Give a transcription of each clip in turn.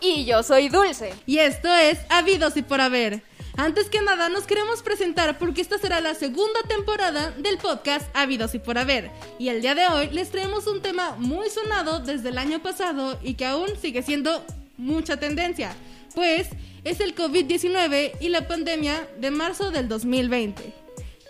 Y yo soy Dulce. Y esto es Habidos y por Haber. Antes que nada, nos queremos presentar porque esta será la segunda temporada del podcast Habidos y por Haber. Y el día de hoy les traemos un tema muy sonado desde el año pasado y que aún sigue siendo mucha tendencia. Pues es el COVID-19 y la pandemia de marzo del 2020.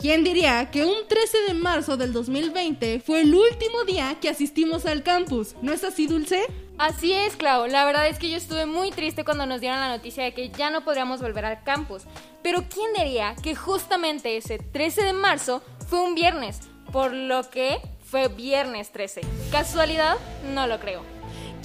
¿Quién diría que un 13 de marzo del 2020 fue el último día que asistimos al campus? ¿No es así, Dulce? Así es, Clau. La verdad es que yo estuve muy triste cuando nos dieron la noticia de que ya no podríamos volver al campus. Pero ¿quién diría que justamente ese 13 de marzo fue un viernes? Por lo que fue viernes 13. ¿Casualidad? No lo creo.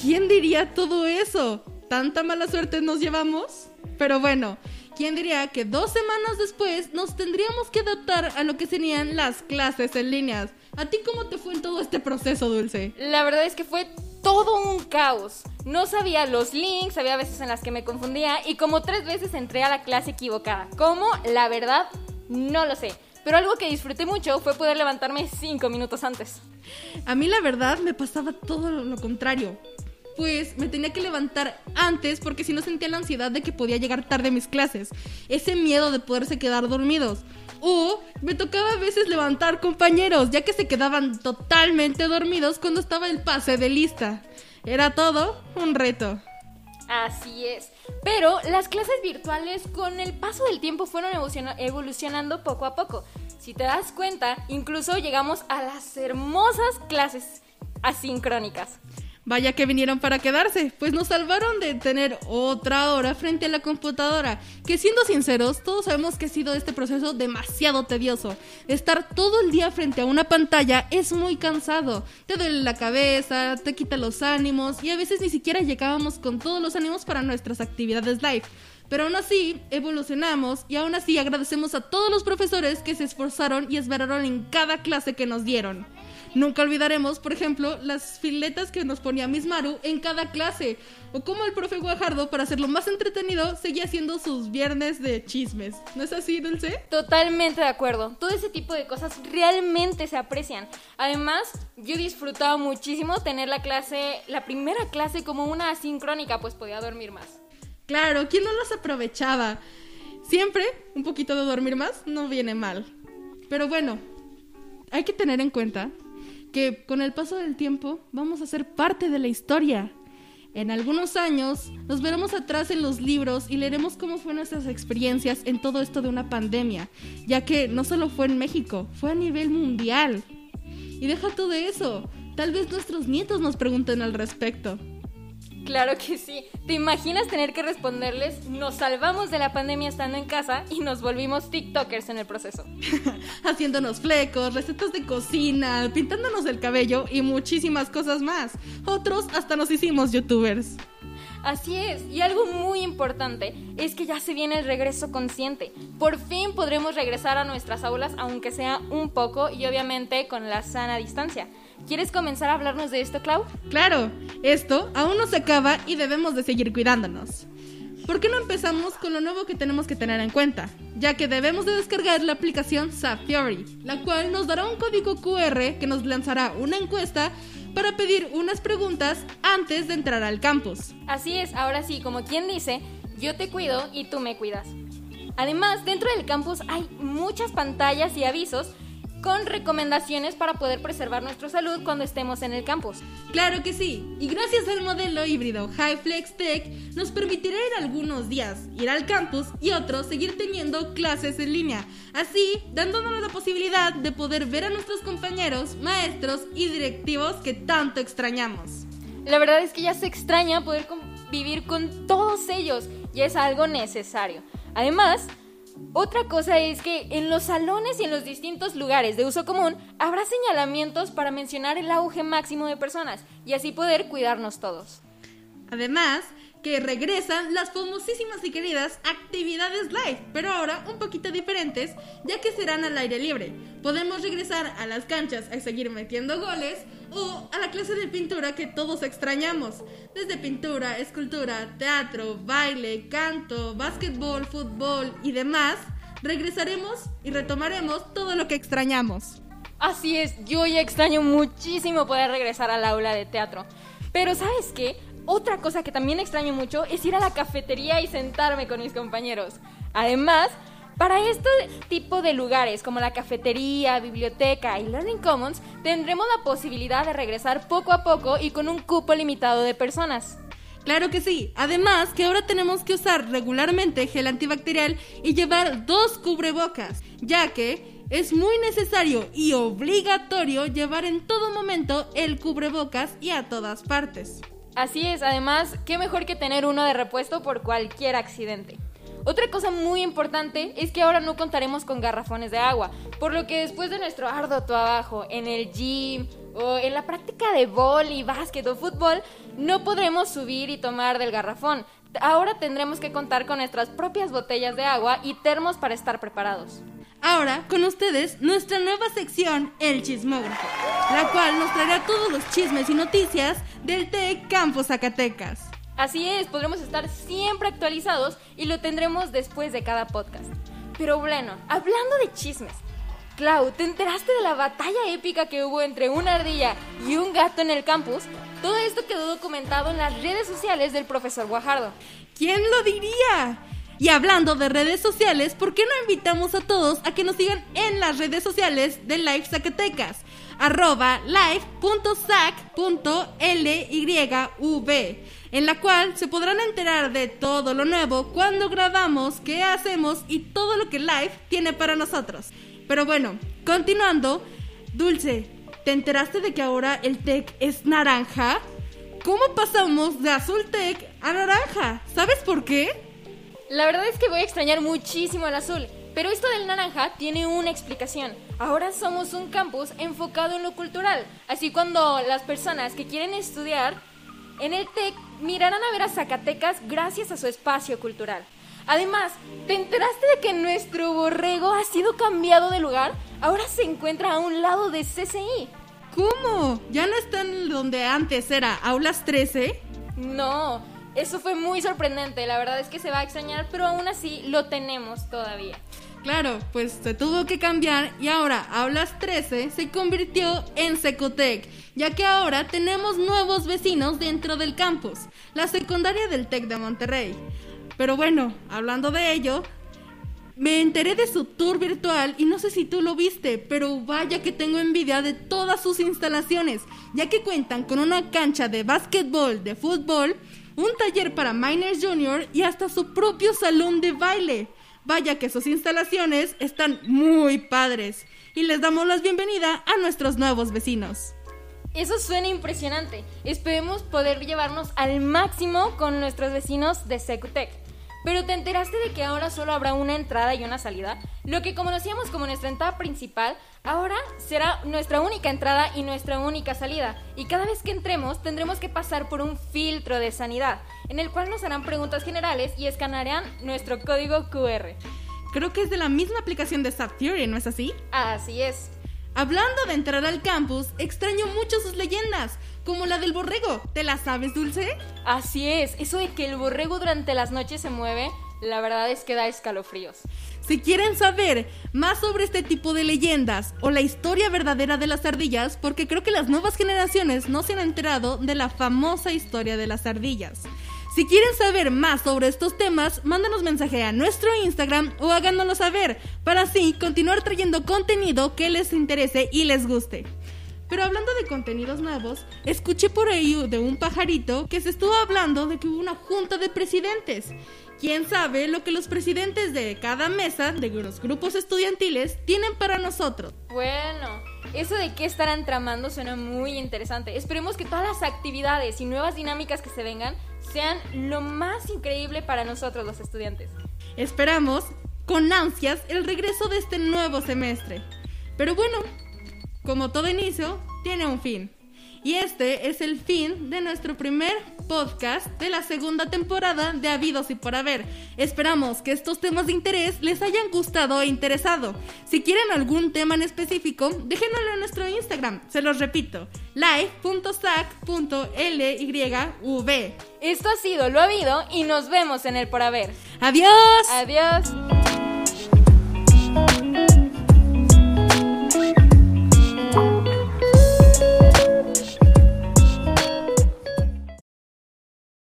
¿Quién diría todo eso? ¿Tanta mala suerte nos llevamos? Pero bueno, ¿quién diría que dos semanas después nos tendríamos que adaptar a lo que serían las clases en líneas? ¿A ti cómo te fue en todo este proceso, Dulce? La verdad es que fue todo un caos. No sabía los links, había veces en las que me confundía y como tres veces entré a la clase equivocada. ¿Cómo? La verdad, no lo sé. Pero algo que disfruté mucho fue poder levantarme cinco minutos antes. A mí la verdad me pasaba todo lo contrario. Pues me tenía que levantar antes porque si no sentía la ansiedad de que podía llegar tarde a mis clases. Ese miedo de poderse quedar dormidos. O me tocaba a veces levantar compañeros, ya que se quedaban totalmente dormidos cuando estaba el pase de lista. Era todo un reto. Así es. Pero las clases virtuales con el paso del tiempo fueron evolucionando poco a poco. Si te das cuenta, incluso llegamos a las hermosas clases asincrónicas. Vaya que vinieron para quedarse, pues nos salvaron de tener otra hora frente a la computadora, que siendo sinceros, todos sabemos que ha sido este proceso demasiado tedioso. Estar todo el día frente a una pantalla es muy cansado, te duele la cabeza, te quita los ánimos y a veces ni siquiera llegábamos con todos los ánimos para nuestras actividades live. Pero aún así, evolucionamos y aún así agradecemos a todos los profesores que se esforzaron y esmeraron en cada clase que nos dieron. Nunca olvidaremos, por ejemplo, las filetas que nos ponía Miss Maru en cada clase, o cómo el profe Guajardo, para hacerlo más entretenido, seguía haciendo sus viernes de chismes. ¿No es así, Dulce? Totalmente de acuerdo. Todo ese tipo de cosas realmente se aprecian. Además, yo disfrutaba muchísimo tener la clase, la primera clase como una asincrónica, pues podía dormir más. Claro, ¿quién no las aprovechaba? Siempre un poquito de dormir más no viene mal. Pero bueno, hay que tener en cuenta que con el paso del tiempo vamos a ser parte de la historia. En algunos años nos veremos atrás en los libros y leeremos cómo fueron nuestras experiencias en todo esto de una pandemia, ya que no solo fue en México, fue a nivel mundial. Y deja todo eso, tal vez nuestros nietos nos pregunten al respecto. Claro que sí. ¿Te imaginas tener que responderles, nos salvamos de la pandemia estando en casa y nos volvimos TikTokers en el proceso? Haciéndonos flecos, recetas de cocina, pintándonos el cabello y muchísimas cosas más. Otros hasta nos hicimos youtubers. Así es, y algo muy importante es que ya se viene el regreso consciente. Por fin podremos regresar a nuestras aulas, aunque sea un poco y obviamente con la sana distancia. ¿Quieres comenzar a hablarnos de esto, Clau? Claro, esto aún no se acaba y debemos de seguir cuidándonos. ¿Por qué no empezamos con lo nuevo que tenemos que tener en cuenta? Ya que debemos de descargar la aplicación Safiori, la cual nos dará un código QR que nos lanzará una encuesta para pedir unas preguntas antes de entrar al campus. Así es, ahora sí, como quien dice, yo te cuido y tú me cuidas. Además, dentro del campus hay muchas pantallas y avisos con recomendaciones para poder preservar nuestra salud cuando estemos en el campus. Claro que sí, y gracias al modelo híbrido HiFlex Tech nos permitirá ir algunos días, ir al campus y otros seguir teniendo clases en línea, así dándonos la posibilidad de poder ver a nuestros compañeros, maestros y directivos que tanto extrañamos. La verdad es que ya se extraña poder convivir con todos ellos y es algo necesario. Además, otra cosa es que en los salones y en los distintos lugares de uso común habrá señalamientos para mencionar el auge máximo de personas y así poder cuidarnos todos. Además, que regresan las famosísimas y queridas actividades live, pero ahora un poquito diferentes, ya que serán al aire libre. Podemos regresar a las canchas a seguir metiendo goles o a la clase de pintura que todos extrañamos, desde pintura, escultura, teatro, baile, canto, básquetbol, fútbol y demás. Regresaremos y retomaremos todo lo que extrañamos. Así es, yo ya extraño muchísimo poder regresar al aula de teatro. Pero ¿sabes qué? Otra cosa que también extraño mucho es ir a la cafetería y sentarme con mis compañeros. Además, para este tipo de lugares como la cafetería, biblioteca y Learning Commons, tendremos la posibilidad de regresar poco a poco y con un cupo limitado de personas. Claro que sí. Además que ahora tenemos que usar regularmente gel antibacterial y llevar dos cubrebocas, ya que es muy necesario y obligatorio llevar en todo momento el cubrebocas y a todas partes. Así es, además, qué mejor que tener uno de repuesto por cualquier accidente. Otra cosa muy importante es que ahora no contaremos con garrafones de agua, por lo que después de nuestro arduo trabajo en el gym o en la práctica de y básquet o fútbol, no podremos subir y tomar del garrafón. Ahora tendremos que contar con nuestras propias botellas de agua y termos para estar preparados. Ahora, con ustedes, nuestra nueva sección, El Chismógrafo, la cual nos traerá todos los chismes y noticias del TEC Campus Zacatecas. Así es, podremos estar siempre actualizados y lo tendremos después de cada podcast. Pero bueno, hablando de chismes, Clau, ¿te enteraste de la batalla épica que hubo entre una ardilla y un gato en el campus? Todo esto quedó documentado en las redes sociales del profesor Guajardo. ¿Quién lo diría? Y hablando de redes sociales, ¿por qué no invitamos a todos a que nos sigan en las redes sociales de Live Zacatecas? arroba en la cual se podrán enterar de todo lo nuevo, cuando grabamos, qué hacemos y todo lo que Live tiene para nosotros. Pero bueno, continuando, Dulce, ¿te enteraste de que ahora el TEC es naranja? ¿Cómo pasamos de azul TEC a naranja? ¿Sabes por qué? La verdad es que voy a extrañar muchísimo el azul, pero esto del naranja tiene una explicación. Ahora somos un campus enfocado en lo cultural, así cuando las personas que quieren estudiar en el TEC mirarán a ver a Zacatecas gracias a su espacio cultural. Además, ¿te enteraste de que nuestro borrego ha sido cambiado de lugar? Ahora se encuentra a un lado de CCI. ¿Cómo? ¿Ya no está en donde antes era Aulas 13? No, eso fue muy sorprendente, la verdad es que se va a extrañar, pero aún así lo tenemos todavía. Claro, pues se tuvo que cambiar y ahora Aulas 13 se convirtió en Secotec, ya que ahora tenemos nuevos vecinos dentro del campus, la secundaria del TEC de Monterrey. Pero bueno, hablando de ello, me enteré de su tour virtual y no sé si tú lo viste, pero vaya que tengo envidia de todas sus instalaciones, ya que cuentan con una cancha de básquetbol, de fútbol, un taller para Miners Junior y hasta su propio salón de baile. Vaya que sus instalaciones están muy padres y les damos la bienvenida a nuestros nuevos vecinos. Eso suena impresionante. Esperemos poder llevarnos al máximo con nuestros vecinos de Secutec. Pero te enteraste de que ahora solo habrá una entrada y una salida. Lo que conocíamos como nuestra entrada principal, ahora será nuestra única entrada y nuestra única salida. Y cada vez que entremos tendremos que pasar por un filtro de sanidad, en el cual nos harán preguntas generales y escanearán nuestro código QR. Creo que es de la misma aplicación de SAP Theory, ¿no es así? Así es. Hablando de entrar al campus, extraño mucho sus leyendas, como la del borrego. ¿Te la sabes, Dulce? Así es, eso de que el borrego durante las noches se mueve, la verdad es que da escalofríos. Si quieren saber más sobre este tipo de leyendas o la historia verdadera de las ardillas, porque creo que las nuevas generaciones no se han enterado de la famosa historia de las ardillas. Si quieren saber más sobre estos temas, mándanos mensaje a nuestro Instagram o háganoslo saber para así continuar trayendo contenido que les interese y les guste. Pero hablando de contenidos nuevos, escuché por ahí de un pajarito que se estuvo hablando de que hubo una junta de presidentes. ¿Quién sabe lo que los presidentes de cada mesa de los grupos estudiantiles tienen para nosotros? Bueno, eso de qué estarán tramando suena muy interesante. Esperemos que todas las actividades y nuevas dinámicas que se vengan sean lo más increíble para nosotros los estudiantes. Esperamos con ansias el regreso de este nuevo semestre. Pero bueno, como todo inicio, tiene un fin. Y este es el fin de nuestro primer podcast de la segunda temporada de Habidos y por Haber. Esperamos que estos temas de interés les hayan gustado e interesado. Si quieren algún tema en específico, déjenmelo en nuestro Instagram. Se los repito, live.sac.lyv. Esto ha sido lo habido y nos vemos en el por haber. Adiós. Adiós.